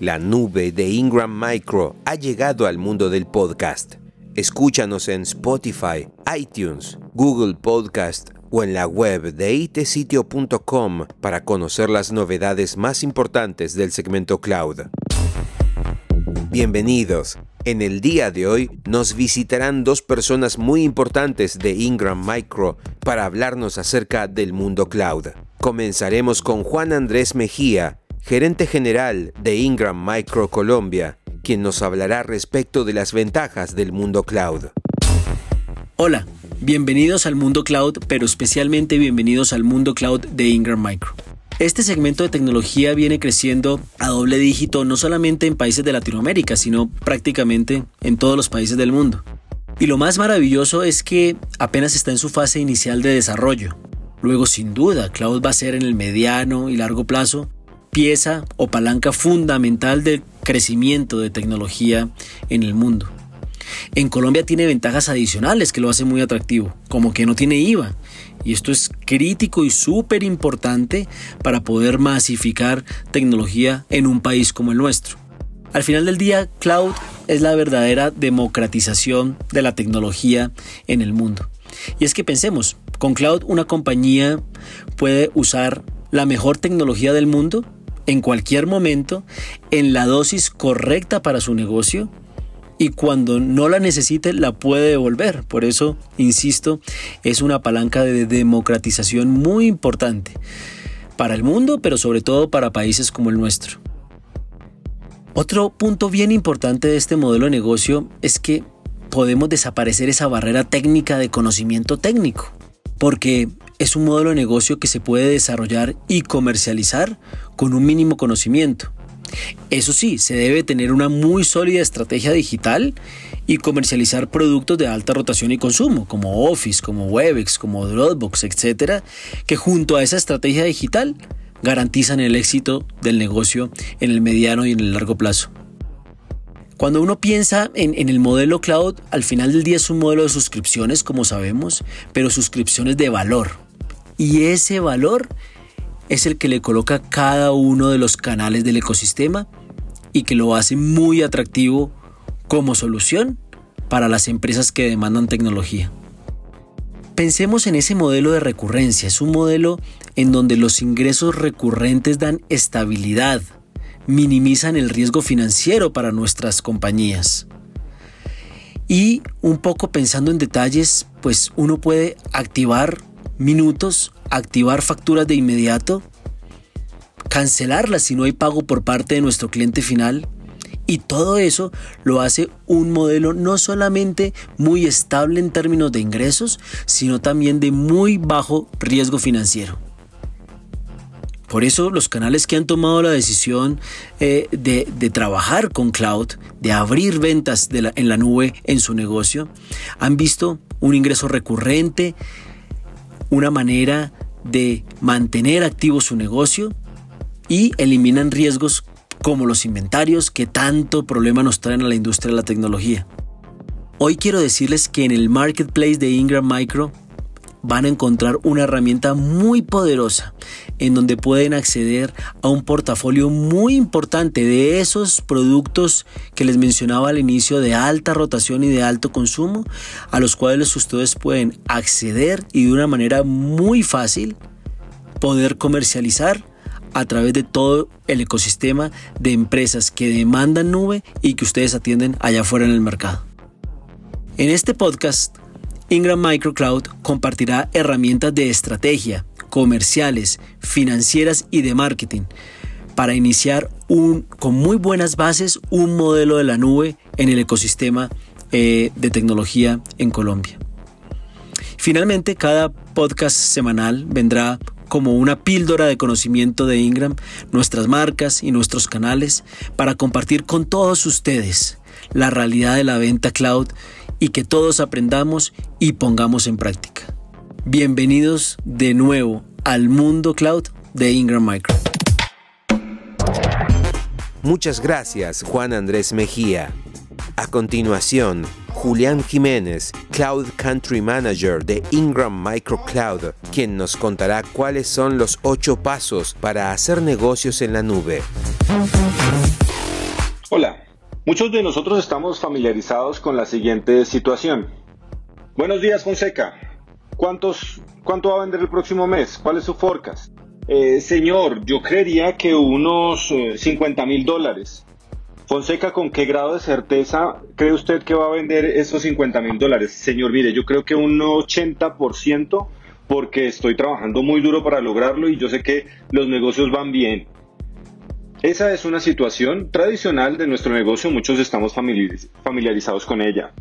La nube de Ingram Micro ha llegado al mundo del podcast. Escúchanos en Spotify, iTunes, Google Podcast o en la web de itesitio.com para conocer las novedades más importantes del segmento cloud. Bienvenidos. En el día de hoy nos visitarán dos personas muy importantes de Ingram Micro para hablarnos acerca del mundo cloud. Comenzaremos con Juan Andrés Mejía, gerente general de Ingram Micro Colombia, quien nos hablará respecto de las ventajas del mundo cloud. Hola, bienvenidos al mundo cloud, pero especialmente bienvenidos al mundo cloud de Ingram Micro. Este segmento de tecnología viene creciendo a doble dígito no solamente en países de Latinoamérica, sino prácticamente en todos los países del mundo. Y lo más maravilloso es que apenas está en su fase inicial de desarrollo. Luego, sin duda, cloud va a ser en el mediano y largo plazo pieza o palanca fundamental del crecimiento de tecnología en el mundo. En Colombia tiene ventajas adicionales que lo hacen muy atractivo, como que no tiene IVA. Y esto es crítico y súper importante para poder masificar tecnología en un país como el nuestro. Al final del día, cloud es la verdadera democratización de la tecnología en el mundo. Y es que pensemos, con cloud una compañía puede usar la mejor tecnología del mundo en cualquier momento, en la dosis correcta para su negocio y cuando no la necesite la puede devolver. Por eso, insisto, es una palanca de democratización muy importante para el mundo, pero sobre todo para países como el nuestro. Otro punto bien importante de este modelo de negocio es que podemos desaparecer esa barrera técnica de conocimiento técnico, porque es un modelo de negocio que se puede desarrollar y comercializar con un mínimo conocimiento. Eso sí, se debe tener una muy sólida estrategia digital y comercializar productos de alta rotación y consumo, como Office, como Webex, como Dropbox, etc., que junto a esa estrategia digital garantizan el éxito del negocio en el mediano y en el largo plazo. Cuando uno piensa en, el modelo cloud, al final del día es un modelo de suscripciones, como sabemos, pero suscripciones de valor. Y ese valor es el que le coloca cada uno de los canales del ecosistema y que lo hace muy atractivo como solución para las empresas que demandan tecnología. Pensemos en ese modelo de recurrencia. Es un modelo en donde los ingresos recurrentes dan estabilidad, minimizan el riesgo financiero para nuestras compañías. Y un poco pensando en detalles, pues uno puede activar minutos, activar facturas de inmediato, cancelarlas si no hay pago por parte de nuestro cliente final. Y todo eso lo hace un modelo no solamente muy estable en términos de ingresos, sino también de muy bajo riesgo financiero. Por eso los canales que han tomado la decisión eh, de, trabajar con cloud, de abrir ventas en la nube en su negocio, han visto un ingreso recurrente, una manera de mantener activo su negocio y eliminan riesgos como los inventarios que tanto problema nos traen a la industria de la tecnología. Hoy quiero decirles que en el marketplace de Ingram Micro van a encontrar una herramienta muy poderosa en donde pueden acceder a un portafolio muy importante de esos productos que les mencionaba al inicio de alta rotación y de alto consumo, a los cuales ustedes pueden acceder y de una manera muy fácil poder comercializar a través de todo el ecosistema de empresas que demandan nube y que ustedes atienden allá afuera en el mercado. En este podcast Ingram Microcloud compartirá herramientas de estrategia, comerciales, financieras y de marketing para iniciar un, con muy buenas bases un modelo de la nube en el ecosistema eh, de tecnología en Colombia. Finalmente, cada podcast semanal vendrá como una píldora de conocimiento de Ingram, nuestras marcas y nuestros canales para compartir con todos ustedes la realidad de la venta cloud y que todos aprendamos y pongamos en práctica. Bienvenidos de nuevo al mundo cloud de Ingram Micro. Muchas gracias Juan Andrés Mejía. A continuación, Julián Jiménez, Cloud Country Manager de Ingram Micro Cloud, quien nos contará cuáles son los ocho pasos para hacer negocios en la nube. Hola, muchos de nosotros estamos familiarizados con la siguiente situación. Buenos días, Fonseca. ¿Cuántos, ¿Cuánto va a vender el próximo mes? ¿Cuál es su forecast? Eh, señor, yo creería que unos 50 eh, mil dólares. Fonseca, ¿con qué grado de certeza cree usted que va a vender esos 50 mil dólares? Señor, mire, yo creo que un 80% porque estoy trabajando muy duro para lograrlo y yo sé que los negocios van bien. Esa es una situación tradicional de nuestro negocio, muchos estamos familiarizados con ella.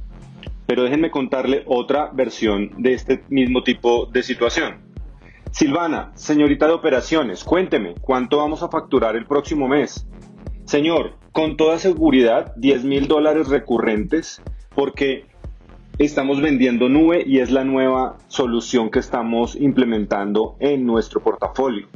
Pero déjenme contarle otra versión de este mismo tipo de situación. Silvana, señorita de operaciones, cuénteme, ¿cuánto vamos a facturar el próximo mes? Señor, con toda seguridad, 10 mil dólares recurrentes, porque estamos vendiendo nube y es la nueva solución que estamos implementando en nuestro portafolio.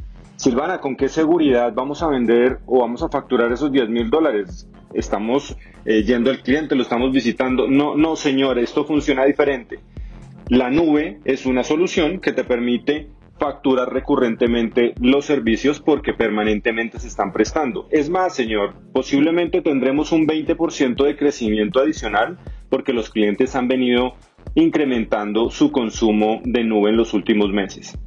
Silvana, ¿con qué seguridad vamos a vender o vamos a facturar esos 10 mil dólares? Estamos eh, yendo al cliente, lo estamos visitando. No, no, señor, esto funciona diferente. La nube es una solución que te permite facturar recurrentemente los servicios porque permanentemente se están prestando. Es más, señor, posiblemente tendremos un 20% de crecimiento adicional porque los clientes han venido incrementando su consumo de nube en los últimos meses.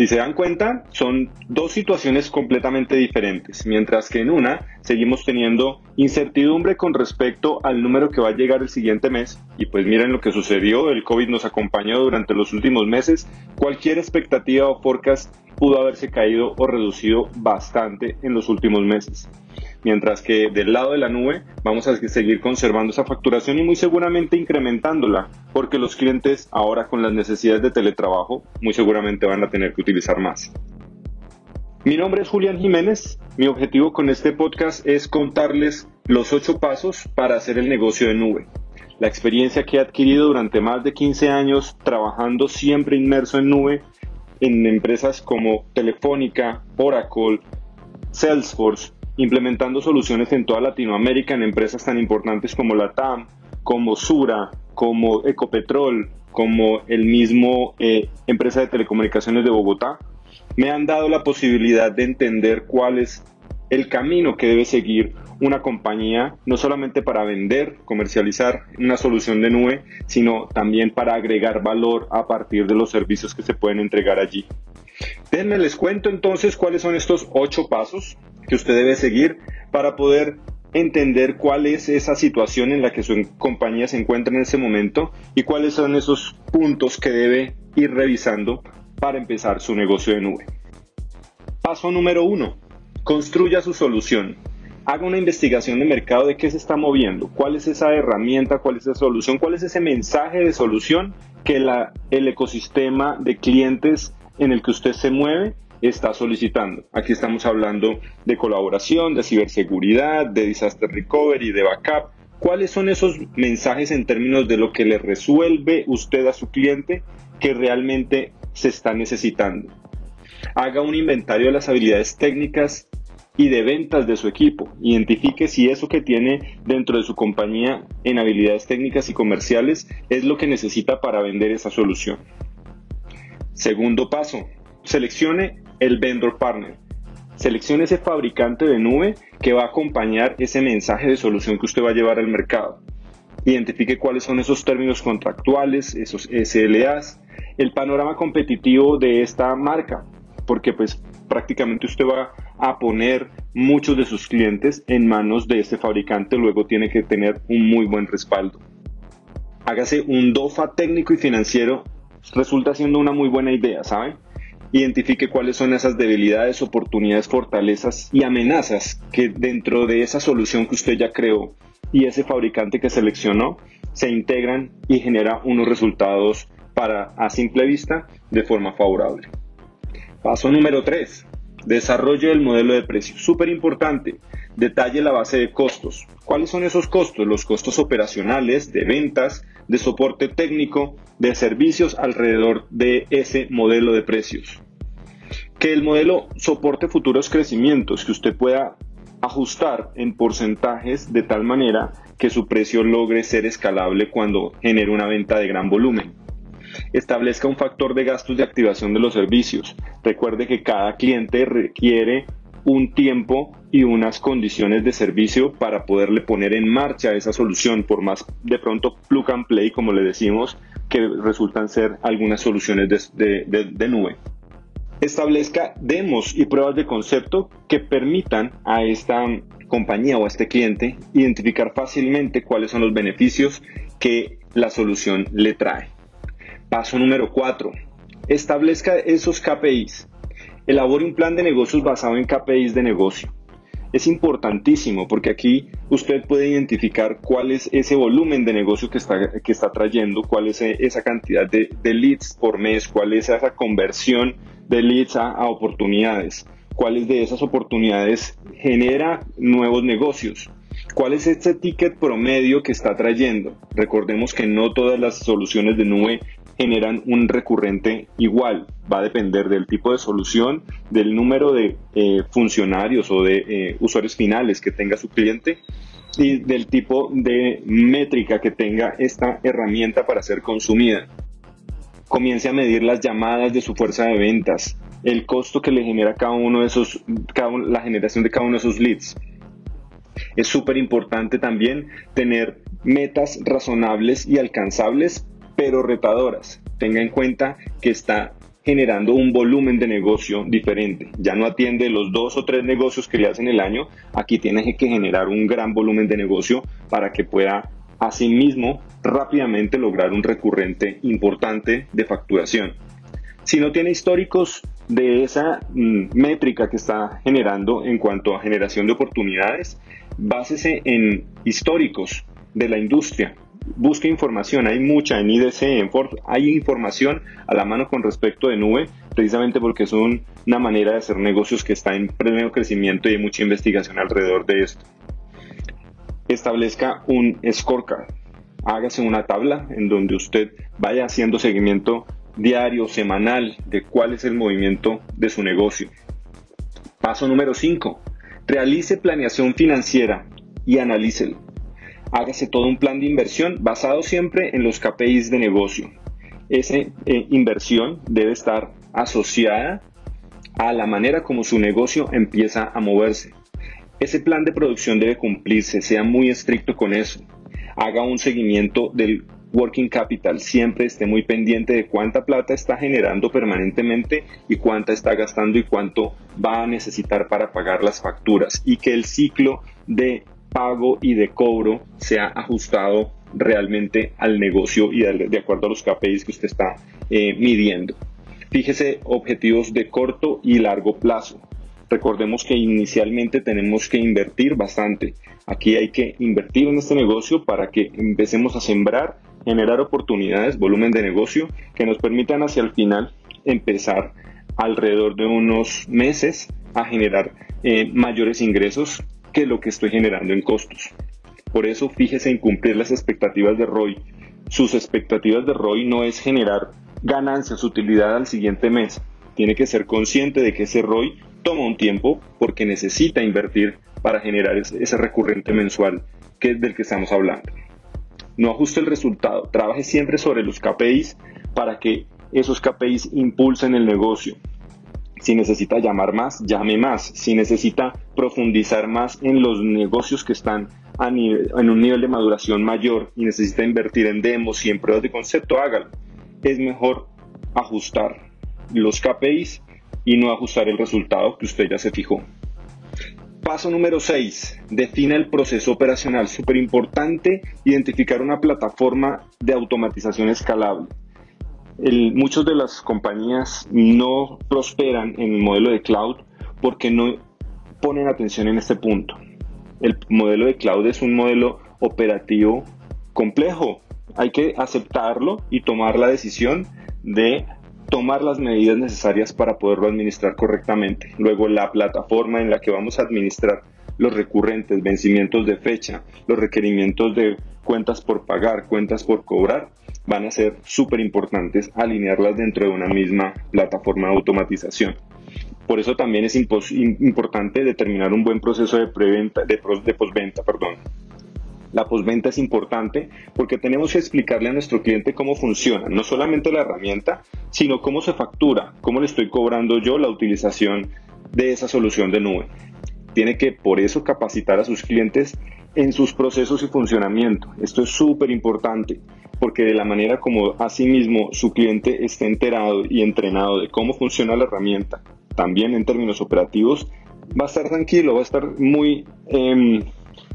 Si se dan cuenta, son dos situaciones completamente diferentes, mientras que en una seguimos teniendo incertidumbre con respecto al número que va a llegar el siguiente mes, y pues miren lo que sucedió, el COVID nos acompañó durante los últimos meses, cualquier expectativa o forecast pudo haberse caído o reducido bastante en los últimos meses mientras que del lado de la nube vamos a seguir conservando esa facturación y muy seguramente incrementándola, porque los clientes ahora con las necesidades de teletrabajo muy seguramente van a tener que utilizar más. Mi nombre es Julián Jiménez, mi objetivo con este podcast es contarles los ocho pasos para hacer el negocio de nube. La experiencia que he adquirido durante más de 15 años trabajando siempre inmerso en nube en empresas como Telefónica, Oracle, Salesforce, implementando soluciones en toda Latinoamérica en empresas tan importantes como la TAM, como Sura, como Ecopetrol, como el mismo eh, empresa de telecomunicaciones de Bogotá, me han dado la posibilidad de entender cuál es el camino que debe seguir una compañía, no solamente para vender, comercializar una solución de nube, sino también para agregar valor a partir de los servicios que se pueden entregar allí. Déjenme les cuento entonces cuáles son estos ocho pasos que usted debe seguir para poder entender cuál es esa situación en la que su compañía se encuentra en ese momento y cuáles son esos puntos que debe ir revisando para empezar su negocio de nube. Paso número uno, construya su solución. Haga una investigación de mercado de qué se está moviendo, cuál es esa herramienta, cuál es esa solución, cuál es ese mensaje de solución que la, el ecosistema de clientes en el que usted se mueve está solicitando. Aquí estamos hablando de colaboración, de ciberseguridad, de disaster recovery, de backup. ¿Cuáles son esos mensajes en términos de lo que le resuelve usted a su cliente que realmente se está necesitando? Haga un inventario de las habilidades técnicas y de ventas de su equipo. Identifique si eso que tiene dentro de su compañía en habilidades técnicas y comerciales es lo que necesita para vender esa solución. Segundo paso, seleccione el vendor partner. Seleccione ese fabricante de nube que va a acompañar ese mensaje de solución que usted va a llevar al mercado. Identifique cuáles son esos términos contractuales, esos SLAs, el panorama competitivo de esta marca, porque pues prácticamente usted va a poner muchos de sus clientes en manos de este fabricante, luego tiene que tener un muy buen respaldo. Hágase un DOFA técnico y financiero, resulta siendo una muy buena idea, ¿sabe? Identifique cuáles son esas debilidades, oportunidades, fortalezas y amenazas que dentro de esa solución que usted ya creó y ese fabricante que seleccionó se integran y genera unos resultados para a simple vista de forma favorable. Paso número 3. Desarrollo del modelo de precio. Súper importante. Detalle la base de costos. ¿Cuáles son esos costos? Los costos operacionales, de ventas, de soporte técnico, de servicios alrededor de ese modelo de precios. Que el modelo soporte futuros crecimientos, que usted pueda ajustar en porcentajes de tal manera que su precio logre ser escalable cuando genere una venta de gran volumen. Establezca un factor de gastos de activación de los servicios. Recuerde que cada cliente requiere un tiempo y unas condiciones de servicio para poderle poner en marcha esa solución, por más de pronto plug and play, como le decimos, que resultan ser algunas soluciones de, de nube. Establezca demos y pruebas de concepto que permitan a esta compañía o a este cliente identificar fácilmente cuáles son los beneficios que la solución le trae. Paso número 4. Establezca esos KPIs. Elabore un plan de negocios basado en KPIs de negocio. Es importantísimo porque aquí usted puede identificar cuál es ese volumen de negocio que está, que está trayendo, cuál es esa cantidad de, leads por mes, cuál es esa conversión de leads a oportunidades, cuáles de esas oportunidades genera nuevos negocios. ¿Cuál es este ticket promedio que está trayendo? Recordemos que no todas las soluciones de nube generan un recurrente igual. Va a depender del tipo de solución, del número de eh, funcionarios o de eh, usuarios finales que tenga su cliente y del tipo de métrica que tenga esta herramienta para ser consumida. Comience a medir las llamadas de su fuerza de ventas, el costo que le genera cada uno de esos, la generación de cada uno de esos leads. Es súper importante también tener metas razonables y alcanzables pero retadoras. Tenga en cuenta que está generando un volumen de negocio diferente. Ya no atiende los dos o tres negocios que le hacen el año. Aquí tiene que generar un gran volumen de negocio para que pueda asimismo rápidamente lograr un recurrente importante de facturación. Si no tiene históricos de esa mm, métrica que está generando en cuanto a generación de oportunidades, básese en históricos de la industria busque información, hay mucha en IDC, en Ford, hay información a la mano con respecto de nube, precisamente porque es una manera de hacer negocios que está en pleno crecimiento y hay mucha investigación alrededor de esto. Establezca un scorecard, hágase una tabla en donde usted vaya haciendo seguimiento diario, semanal de cuál es el movimiento de su negocio. Paso número 5. Realice planeación financiera y analícelo hágase todo un plan de inversión basado siempre en los KPIs de negocio. Esa eh, inversión debe estar asociada a la manera como su negocio empieza a moverse. Ese plan de producción debe cumplirse, sea muy estricto con eso. Haga un seguimiento del working capital, siempre esté muy pendiente de cuánta plata está generando permanentemente y cuánta está gastando y cuánto va a necesitar para pagar las facturas y que el ciclo de pago y de cobro sea ajustado realmente al negocio y de acuerdo a los KPIs que usted está eh, midiendo. Fíjese objetivos de corto y largo plazo. Recordemos que inicialmente tenemos que invertir bastante. Aquí hay que invertir en este negocio para que empecemos a sembrar, generar oportunidades, volumen de negocio que nos permitan hacia el final empezar alrededor de unos meses a generar eh, mayores ingresos que lo que estoy generando en costos. Por eso fíjese en cumplir las expectativas de ROI. Sus expectativas de ROI no es generar ganancias, utilidad al siguiente mes. Tiene que ser consciente de que ese ROI toma un tiempo porque necesita invertir para generar ese recurrente mensual que es del que estamos hablando. No ajuste el resultado, trabaje siempre sobre los KPIs para que esos KPIs impulsen el negocio, si necesita llamar más, llame más. Si necesita profundizar más en los negocios que están en un nivel de maduración mayor y necesita invertir en demos y en pruebas de concepto, hágalo. Es mejor ajustar los KPIs y no ajustar el resultado que usted ya se fijó. Paso número 6. Defina el proceso operacional. Súper importante identificar una plataforma de automatización escalable muchas de las compañías no prosperan en el modelo de cloud porque no ponen atención en este punto. El modelo de cloud es un modelo operativo complejo. Hay que aceptarlo y tomar la decisión de tomar las medidas necesarias para poderlo administrar correctamente. Luego la plataforma en la que vamos a administrar los recurrentes, vencimientos de fecha, los requerimientos de cuentas por pagar, cuentas por cobrar, van a ser súper importantes alinearlas dentro de una misma plataforma de automatización. Por eso también es importante determinar un buen proceso de preventa, de, de postventa, perdón. La postventa es importante porque tenemos que explicarle a nuestro cliente cómo funciona, no solamente la herramienta, sino cómo se factura, cómo le estoy cobrando yo la utilización de esa solución de nube. tiene que por eso capacitar a sus clientes en sus procesos y funcionamiento. Esto es súper importante porque de la manera como asimismo su cliente esté enterado y entrenado de cómo funciona la herramienta, también en términos operativos, va a estar tranquilo, va a estar muy em,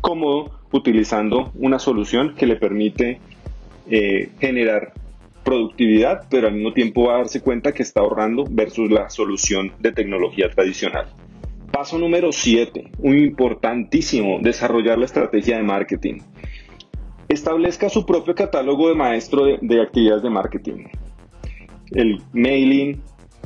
cómodo utilizando una solución que le permite eh, generar productividad, pero al mismo tiempo va a darse cuenta que está ahorrando versus la solución de tecnología tradicional. Paso número 7, un importantísimo, desarrollar la estrategia de marketing. Establezca su propio catálogo de maestro de, actividades de marketing. El mailing,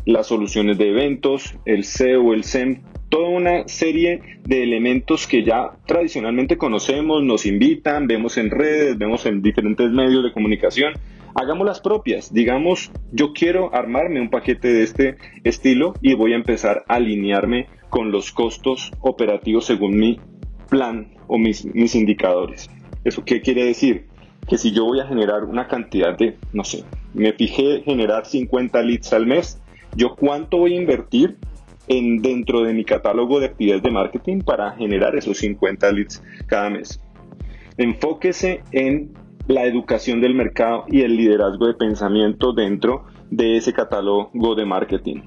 las soluciones de eventos, el SEO, el SEM, toda una serie de elementos que ya tradicionalmente conocemos, nos invitan, vemos en redes, vemos en diferentes medios de comunicación. Hagamos las propias. Digamos, yo quiero armarme un paquete de este estilo y voy a empezar a alinearme con los costos operativos según mi plan o mis, mis indicadores. ¿Eso qué quiere decir? Que si yo voy a generar una cantidad de, no sé, me fijé generar 50 leads al mes, yo cuánto voy a invertir en, dentro de mi catálogo de actividades de marketing para generar esos 50 leads cada mes. Enfóquese en la educación del mercado y el liderazgo de pensamiento dentro de ese catálogo de marketing.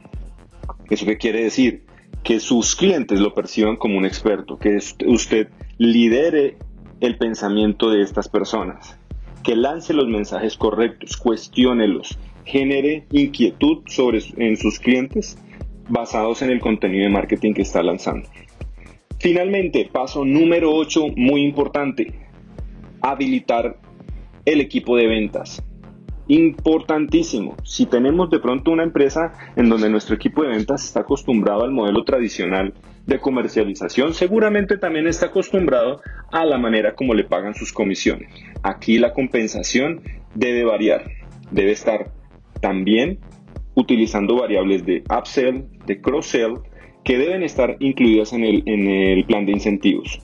¿Eso qué quiere decir? Que sus clientes lo perciban como un experto, que usted lidere el pensamiento de estas personas, que lance los mensajes correctos, cuestiónelos, genere inquietud sobre, en sus clientes basados en el contenido de marketing que está lanzando. Finalmente, paso número 8, muy importante, habilitar el equipo de ventas. Importantísimo. Si tenemos de pronto una empresa en donde nuestro equipo de ventas está acostumbrado al modelo tradicional de comercialización, seguramente también está acostumbrado a la manera como le pagan sus comisiones. Aquí la compensación debe variar, debe estar también utilizando variables de upsell, de cross-sell, que deben estar incluidas en el, en el plan de incentivos.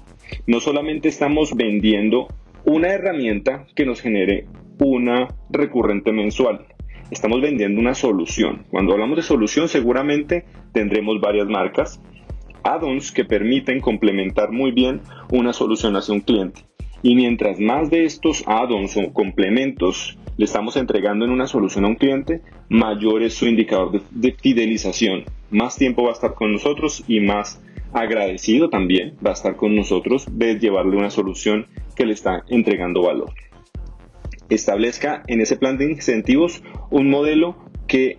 No solamente estamos vendiendo una herramienta que nos genere una recurrente mensual. Estamos vendiendo una solución. Cuando hablamos de solución seguramente tendremos varias marcas, add-ons que permiten complementar muy bien una solución hacia un cliente. Y mientras más de estos add-ons o complementos le estamos entregando en una solución a un cliente, mayor es su indicador de, fidelización. Más tiempo va a estar con nosotros y más agradecido también va a estar con nosotros de llevarle una solución que le está entregando valor. Establezca en ese plan de incentivos un modelo que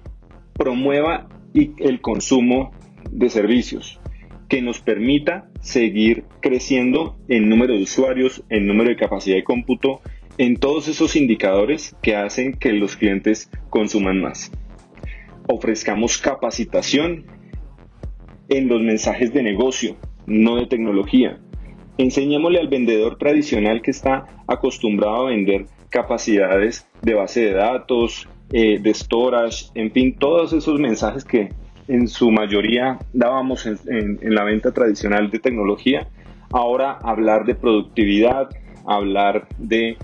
promueva el consumo de servicios, que nos permita seguir creciendo en número de usuarios, en número de capacidad de cómputo, en todos esos indicadores que hacen que los clientes consuman más. Ofrezcamos capacitación en los mensajes de negocio, no de tecnología. Enseñémosle al vendedor tradicional que está acostumbrado a vender capacidades de base de datos, eh, de storage, en fin, todos esos mensajes que en su mayoría dábamos en, la venta tradicional de tecnología. Ahora hablar de productividad, hablar de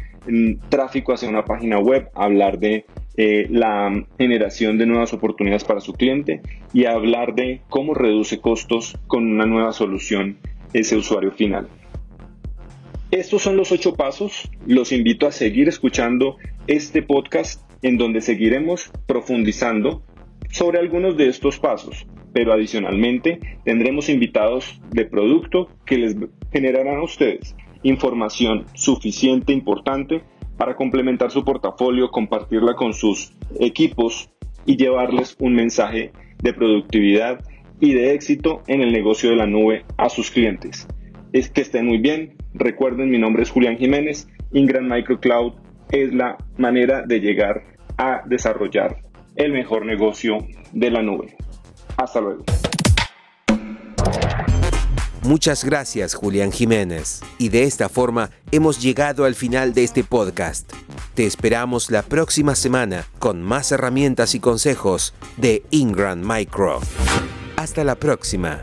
tráfico hacia una página web, hablar de eh, la generación de nuevas oportunidades para su cliente y hablar de cómo reduce costos con una nueva solución ese usuario final. Estos son los ocho pasos. Los invito a seguir escuchando este podcast en donde seguiremos profundizando sobre algunos de estos pasos, pero adicionalmente tendremos invitados de producto que les generarán a ustedes información suficiente, importante para complementar su portafolio, compartirla con sus equipos y llevarles un mensaje de productividad y de éxito en el negocio de la nube a sus clientes. Es que estén muy bien. Recuerden, mi nombre es Julián Jiménez. Ingram Microcloud es la manera de llegar a desarrollar el mejor negocio de la nube. Hasta luego. Muchas gracias Julián Jiménez. Y de esta forma hemos llegado al final de este podcast. Te esperamos la próxima semana con más herramientas y consejos de Ingram Micro. Hasta la próxima.